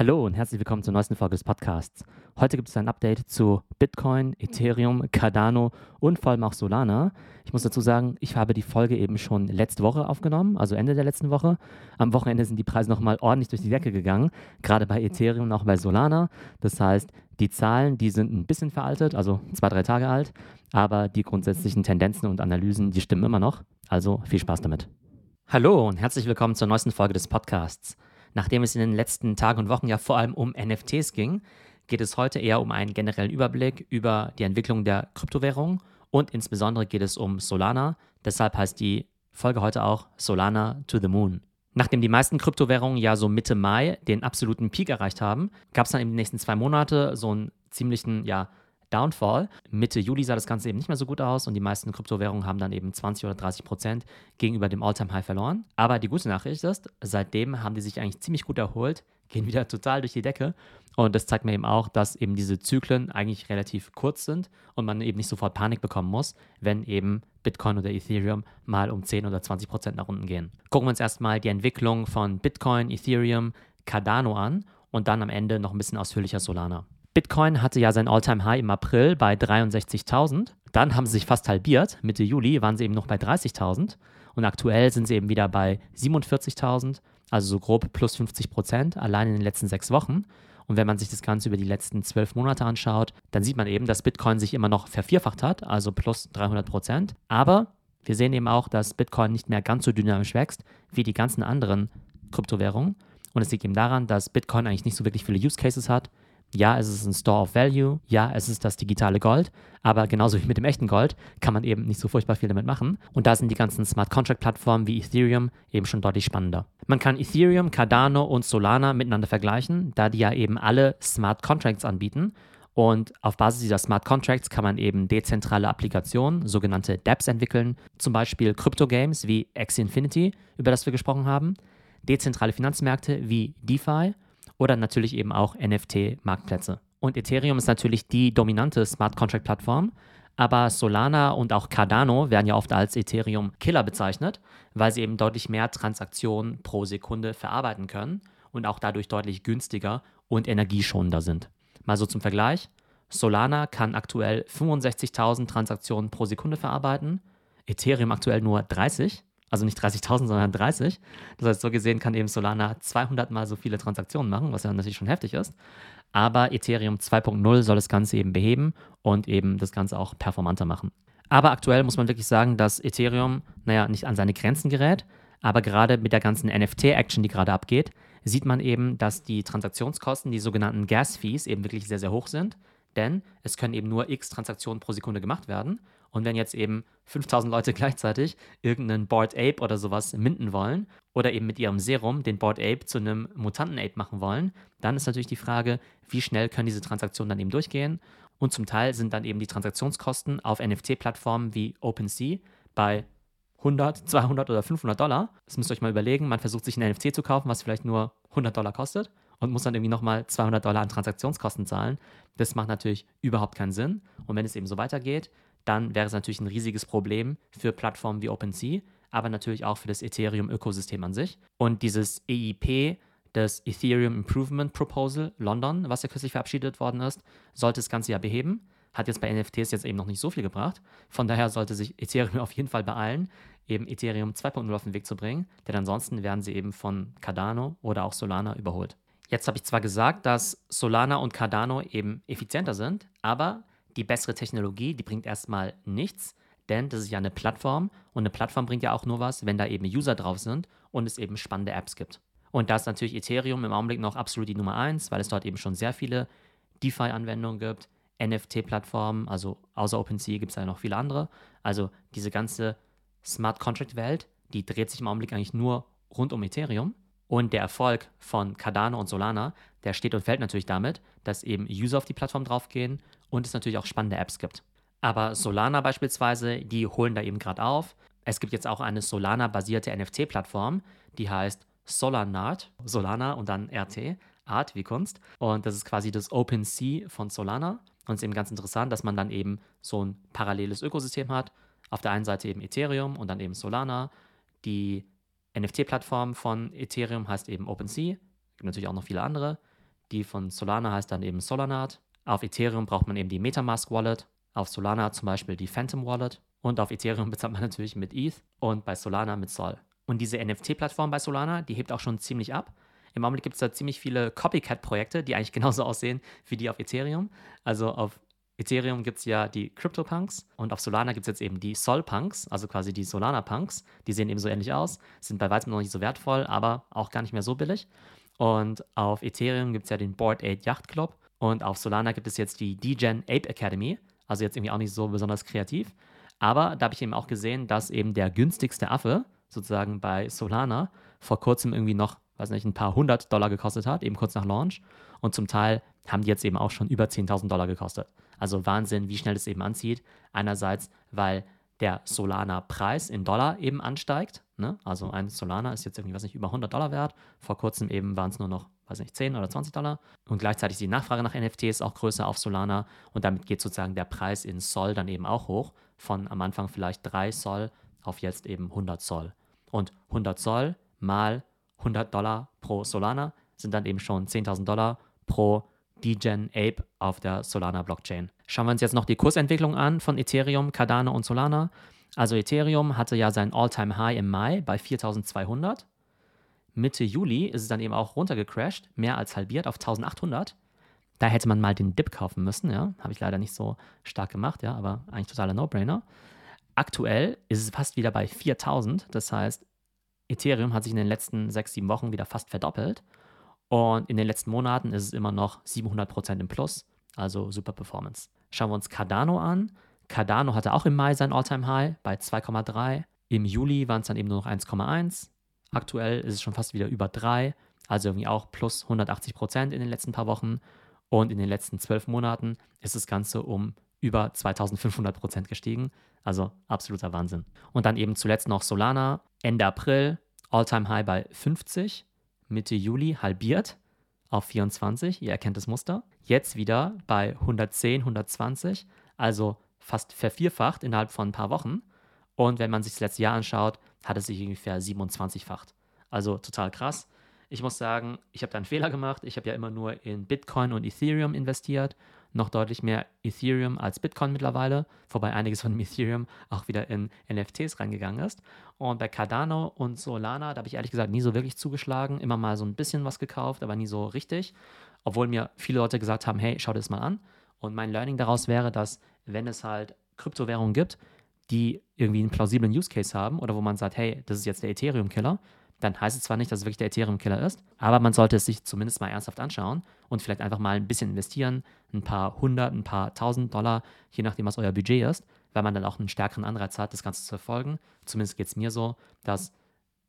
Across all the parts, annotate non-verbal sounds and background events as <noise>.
Hallo und herzlich willkommen zur neuesten Folge des Podcasts. Heute gibt es ein Update zu Bitcoin, Ethereum, Cardano und vor allem auch Solana. Ich muss dazu sagen, ich habe die Folge eben schon letzte Woche aufgenommen, also Ende der letzten Woche. Am Wochenende sind die Preise nochmal ordentlich durch die Decke gegangen, gerade bei Ethereum und auch bei Solana. Das heißt, die Zahlen, die sind ein bisschen veraltet, also zwei, drei Tage alt, aber die grundsätzlichen Tendenzen und Analysen, die stimmen immer noch. Also viel Spaß damit. Hallo und herzlich willkommen zur neuesten Folge des Podcasts. Nachdem es in den letzten Tagen und Wochen ja vor allem um NFTs ging, geht es heute eher um einen generellen Überblick über die Entwicklung der Kryptowährung und insbesondere geht es um Solana. Deshalb heißt die Folge heute auch Solana to the Moon. Nachdem die meisten Kryptowährungen ja so Mitte Mai den absoluten Peak erreicht haben, gab es dann in den nächsten zwei Monate so einen ziemlichen, ja, Downfall. Mitte Juli sah das Ganze eben nicht mehr so gut aus und die meisten Kryptowährungen haben dann eben 20 oder 30 Prozent gegenüber dem All-Time-High verloren. Aber die gute Nachricht ist, seitdem haben die sich eigentlich ziemlich gut erholt, <laughs> gehen wieder total durch die Decke. Und das zeigt mir eben auch, dass eben diese Zyklen eigentlich relativ kurz sind und man eben nicht sofort Panik bekommen muss, wenn eben Bitcoin oder Ethereum mal um 10 oder 20 Prozent nach unten gehen. Gucken wir uns erstmal die Entwicklung von Bitcoin, Ethereum, Cardano an und dann am Ende noch ein bisschen ausführlicher Solana. Bitcoin hatte ja sein All-Time-High im April bei 63.000. Dann haben sie sich fast halbiert. Mitte Juli waren sie eben noch bei 30.000. Und aktuell sind sie eben wieder bei 47.000, also so grob plus 50 Prozent, allein in den letzten sechs Wochen. Und wenn man sich das Ganze über die letzten zwölf Monate anschaut, dann sieht man eben, dass Bitcoin sich immer noch vervierfacht hat, also plus 300 Prozent. Aber wir sehen eben auch, dass Bitcoin nicht mehr ganz so dynamisch wächst wie die ganzen anderen Kryptowährungen. Und es liegt eben daran, dass Bitcoin eigentlich nicht so wirklich viele Use Cases hat. Ja, es ist ein Store of Value. Ja, es ist das digitale Gold. Aber genauso wie mit dem echten Gold kann man eben nicht so furchtbar viel damit machen. Und da sind die ganzen Smart Contract Plattformen wie Ethereum eben schon deutlich spannender. Man kann Ethereum, Cardano und Solana miteinander vergleichen, da die ja eben alle Smart Contracts anbieten. Und auf Basis dieser Smart Contracts kann man eben dezentrale Applikationen, sogenannte dApps, entwickeln. Zum Beispiel Krypto-Games wie Axie Infinity, über das wir gesprochen haben. Dezentrale Finanzmärkte wie DeFi oder natürlich eben auch NFT-Marktplätze. Und Ethereum ist natürlich die dominante Smart Contract-Plattform, aber Solana und auch Cardano werden ja oft als Ethereum-Killer bezeichnet, weil sie eben deutlich mehr Transaktionen pro Sekunde verarbeiten können und auch dadurch deutlich günstiger und energieschonender sind. Mal so zum Vergleich. Solana kann aktuell 65.000 Transaktionen pro Sekunde verarbeiten, Ethereum aktuell nur 30 also nicht 30.000, sondern 30. Das heißt, so gesehen kann eben Solana 200 mal so viele Transaktionen machen, was ja natürlich schon heftig ist. Aber Ethereum 2.0 soll das Ganze eben beheben und eben das Ganze auch performanter machen. Aber aktuell muss man wirklich sagen, dass Ethereum, naja, nicht an seine Grenzen gerät, aber gerade mit der ganzen NFT-Action, die gerade abgeht, sieht man eben, dass die Transaktionskosten, die sogenannten Gas-Fees, eben wirklich sehr, sehr hoch sind. Denn es können eben nur x Transaktionen pro Sekunde gemacht werden. Und wenn jetzt eben 5000 Leute <laughs> gleichzeitig irgendeinen Board Ape oder sowas minden wollen oder eben mit ihrem Serum den Board Ape zu einem Mutanten Ape machen wollen, dann ist natürlich die Frage, wie schnell können diese Transaktionen dann eben durchgehen. Und zum Teil sind dann eben die Transaktionskosten auf NFT-Plattformen wie OpenSea bei 100, 200 oder 500 Dollar. Das müsst ihr euch mal überlegen. Man versucht sich ein NFT zu kaufen, was vielleicht nur 100 Dollar kostet und muss dann irgendwie nochmal 200 Dollar an Transaktionskosten zahlen. Das macht natürlich überhaupt keinen Sinn. Und wenn es eben so weitergeht, dann wäre es natürlich ein riesiges Problem für Plattformen wie OpenSea, aber natürlich auch für das Ethereum-Ökosystem an sich. Und dieses EIP, das Ethereum Improvement Proposal London, was ja kürzlich verabschiedet worden ist, sollte das Ganze ja beheben. Hat jetzt bei NFTs jetzt eben noch nicht so viel gebracht. Von daher sollte sich Ethereum <laughs> auf jeden Fall beeilen, eben Ethereum 2.0 auf den Weg zu bringen, denn ansonsten werden sie eben von Cardano oder auch Solana überholt. Jetzt habe ich zwar gesagt, dass Solana und Cardano eben effizienter sind, aber die bessere Technologie, die bringt erstmal nichts, denn das ist ja eine Plattform und eine Plattform bringt ja auch nur was, wenn da eben User drauf sind und es eben spannende Apps gibt. Und da ist natürlich Ethereum im Augenblick noch absolut die Nummer eins, weil es dort eben schon sehr viele DeFi-Anwendungen gibt, NFT-Plattformen, also außer OpenSea gibt es ja noch viele andere. Also diese ganze Smart Contract-Welt, die dreht sich im Augenblick eigentlich nur rund um Ethereum. Und der Erfolg von Cardano und Solana, der steht und fällt natürlich damit, dass eben User auf die Plattform draufgehen und es natürlich auch spannende Apps gibt. Aber Solana beispielsweise, die holen da eben gerade auf. Es gibt jetzt auch eine Solana-basierte NFT-Plattform, die heißt Solanart, Solana und dann RT, Art wie Kunst. Und das ist quasi das OpenSea von Solana. Und es ist eben ganz interessant, dass man dann eben so ein paralleles Ökosystem hat. Auf der einen Seite eben Ethereum und dann eben Solana. Die NFT-Plattform von Ethereum heißt eben OpenSea. Es gibt natürlich auch noch viele andere. Die von Solana heißt dann eben Solanart. Auf Ethereum braucht man eben die Metamask Wallet. Auf Solana zum Beispiel die Phantom Wallet. Und auf Ethereum <laughs> bezahlt man natürlich mit ETH und bei Solana mit Sol. Und diese NFT-Plattform bei Solana, die hebt auch schon ziemlich ab. Im Augenblick gibt es da ziemlich viele Copycat-Projekte, die eigentlich genauso <laughs> aussehen wie die auf Ethereum. Also auf Ethereum gibt es ja die CryptoPunks und auf Solana gibt es jetzt eben die Sol-Punks, also quasi die Solana-Punks. Die sehen eben so ähnlich aus, sind bei weitem noch nicht so wertvoll, aber auch gar nicht mehr so billig. Und auf Ethereum gibt es ja den Board 8 Yacht Club und auf Solana gibt es jetzt die DGen Ape Academy, also jetzt irgendwie auch nicht so besonders kreativ. Aber da habe ich eben auch gesehen, dass eben der günstigste Affe sozusagen bei Solana vor kurzem irgendwie noch, weiß nicht, ein paar hundert Dollar gekostet hat, eben kurz nach Launch. Und zum Teil haben die jetzt eben auch schon über 10.000 Dollar gekostet. Also Wahnsinn, wie schnell es eben anzieht. Einerseits, weil der Solana-Preis in Dollar eben ansteigt. Ne? Also ein Solana ist jetzt irgendwie, was nicht, über 100 Dollar wert. Vor kurzem eben waren es nur noch, weiß nicht, 10 oder 20 Dollar. Und gleichzeitig die Nachfrage nach NFTs auch größer auf Solana. Und damit geht sozusagen der Preis in Sol dann eben auch hoch. Von am Anfang vielleicht 3 Sol auf jetzt eben 100 Zoll. Und 100 Zoll mal 100 Dollar pro Solana sind dann eben schon 10.000 Dollar pro DGen Ape auf der Solana Blockchain. Schauen wir uns jetzt noch die Kursentwicklung an von Ethereum, Cardano und Solana. Also Ethereum hatte ja sein All-Time High im Mai bei 4200. Mitte Juli ist es dann eben auch runtergecrashed, mehr als halbiert auf 1800. Da hätte man mal den Dip kaufen müssen, ja. Habe ich leider nicht so stark gemacht, ja, aber eigentlich totaler No-Brainer. Aktuell ist es fast wieder bei 4000. Das heißt, Ethereum hat sich in den letzten sechs, sieben Wochen wieder fast verdoppelt. Und in den letzten Monaten ist es immer noch 700% im Plus, also super Performance. Schauen wir uns Cardano an. Cardano hatte auch im Mai sein All-Time-High bei 2,3. Im Juli waren es dann eben nur noch 1,1. Aktuell ist es schon fast wieder über 3, also irgendwie auch plus 180% in den letzten paar Wochen. Und in den letzten zwölf Monaten ist das Ganze um über 2500% gestiegen. Also absoluter Wahnsinn. Und dann eben zuletzt noch Solana, Ende April, All-Time-High bei 50. Mitte Juli halbiert auf 24. Ihr erkennt das Muster. Jetzt wieder bei 110, 120, also fast vervierfacht innerhalb von ein paar Wochen. Und wenn man sich das letzte Jahr anschaut, hat es sich ungefähr 27-facht. Also total krass. Ich muss sagen, ich habe da einen Fehler gemacht. Ich habe ja immer nur in Bitcoin und Ethereum investiert noch deutlich mehr Ethereum als Bitcoin mittlerweile, wobei einiges von Ethereum auch wieder in NFTs reingegangen ist. Und bei Cardano und Solana, da habe ich ehrlich gesagt nie so wirklich zugeschlagen, immer mal so ein bisschen was gekauft, aber nie so richtig, obwohl mir viele Leute gesagt haben, hey, schau dir das mal an. Und mein Learning daraus wäre, dass wenn es halt Kryptowährungen gibt, die irgendwie einen plausiblen Use Case haben oder wo man sagt, hey, das ist jetzt der Ethereum-Killer, dann heißt es zwar nicht, dass es wirklich der Ethereum-Killer ist, aber man sollte es sich zumindest mal ernsthaft anschauen und vielleicht einfach mal ein bisschen investieren, ein paar hundert, ein paar tausend Dollar, je nachdem, was euer Budget ist, weil man dann auch einen stärkeren Anreiz hat, das Ganze zu verfolgen. Zumindest geht es mir so, dass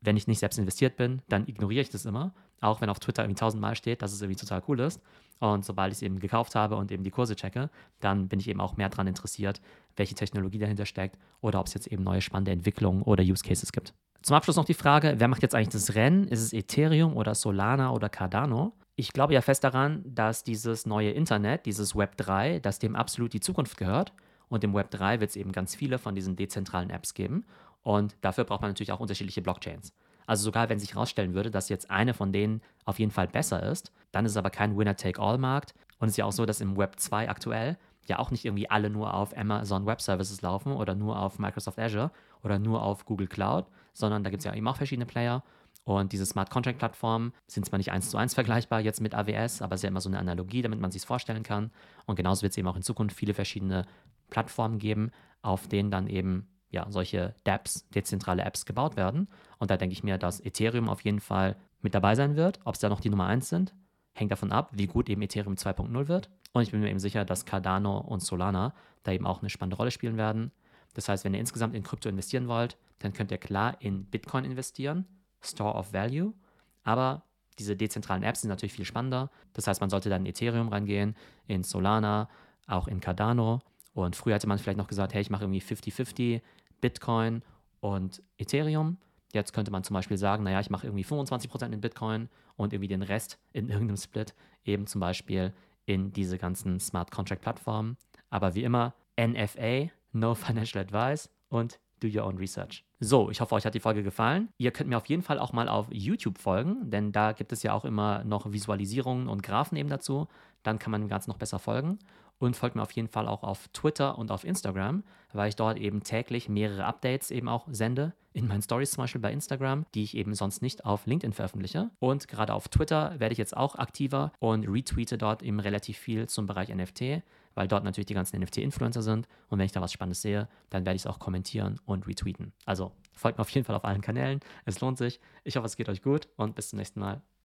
wenn ich nicht selbst investiert bin, dann ignoriere ich das immer, auch wenn auf Twitter irgendwie tausendmal steht, dass es irgendwie total cool ist. Und sobald ich es eben gekauft habe und eben die Kurse checke, dann bin ich eben auch mehr daran interessiert, welche Technologie dahinter steckt oder ob es jetzt eben neue spannende Entwicklungen oder Use Cases gibt. Zum Abschluss noch die Frage, wer macht jetzt eigentlich das Rennen? Ist es Ethereum oder Solana oder Cardano? Ich glaube ja fest daran, dass dieses neue Internet, dieses Web 3, dass dem absolut die Zukunft gehört. Und im Web 3 wird es eben ganz viele von diesen dezentralen Apps geben. Und dafür braucht man natürlich auch unterschiedliche Blockchains. Also sogar wenn sich herausstellen würde, dass jetzt eine von denen auf jeden Fall besser ist, dann ist es aber kein Winner-Take-All-Markt. Und es ist ja auch so, dass im Web 2 aktuell ja auch nicht irgendwie alle nur auf Amazon Web Services laufen oder nur auf Microsoft Azure oder nur auf Google Cloud, sondern da gibt es ja eben auch verschiedene Player. Und diese Smart Contract Plattformen sind zwar nicht eins zu eins vergleichbar jetzt mit AWS, aber es ist ja immer so eine Analogie, damit man sich vorstellen kann. Und genauso wird es eben auch in Zukunft viele verschiedene Plattformen geben, auf denen dann eben ja, solche DApps, dezentrale Apps gebaut werden. Und da denke ich mir, dass Ethereum auf jeden Fall mit dabei sein wird. Ob es da noch die Nummer 1 sind, hängt davon ab, wie gut eben Ethereum 2.0 wird. Und ich bin mir eben sicher, dass Cardano und Solana da eben auch eine spannende Rolle spielen werden. Das heißt, wenn ihr insgesamt in Krypto investieren wollt, dann könnt ihr klar in Bitcoin investieren, Store of Value, aber diese dezentralen Apps sind natürlich viel spannender. Das heißt, man sollte dann in Ethereum reingehen, in Solana, auch in Cardano. Und früher hätte man vielleicht noch gesagt, hey, ich mache irgendwie 50-50 Bitcoin und Ethereum. Jetzt könnte man zum Beispiel sagen, naja, ich mache irgendwie 25% in Bitcoin und irgendwie den Rest in irgendeinem Split eben zum Beispiel in diese ganzen Smart Contract Plattformen. Aber wie immer, NFA, No <laughs> Financial Advice und do your own research. So, ich hoffe, euch hat die Folge gefallen. Ihr könnt mir auf jeden Fall auch mal auf YouTube folgen, denn da gibt es ja auch immer noch Visualisierungen und Graphen eben dazu. Dann kann man dem Ganzen noch besser folgen. Und folgt mir auf jeden Fall auch auf Twitter und auf Instagram, weil ich dort eben täglich mehrere Updates eben auch sende. In meinen Stories zum Beispiel bei Instagram, die ich eben sonst nicht auf LinkedIn veröffentliche. Und gerade auf Twitter werde ich jetzt auch aktiver und retweete dort eben relativ viel zum Bereich NFT weil dort natürlich die ganzen NFT-Influencer sind. Und wenn ich da was Spannendes sehe, dann werde ich es auch kommentieren und retweeten. Also folgt mir auf jeden Fall auf allen Kanälen. Es lohnt sich. Ich hoffe, es geht euch gut und bis zum nächsten Mal.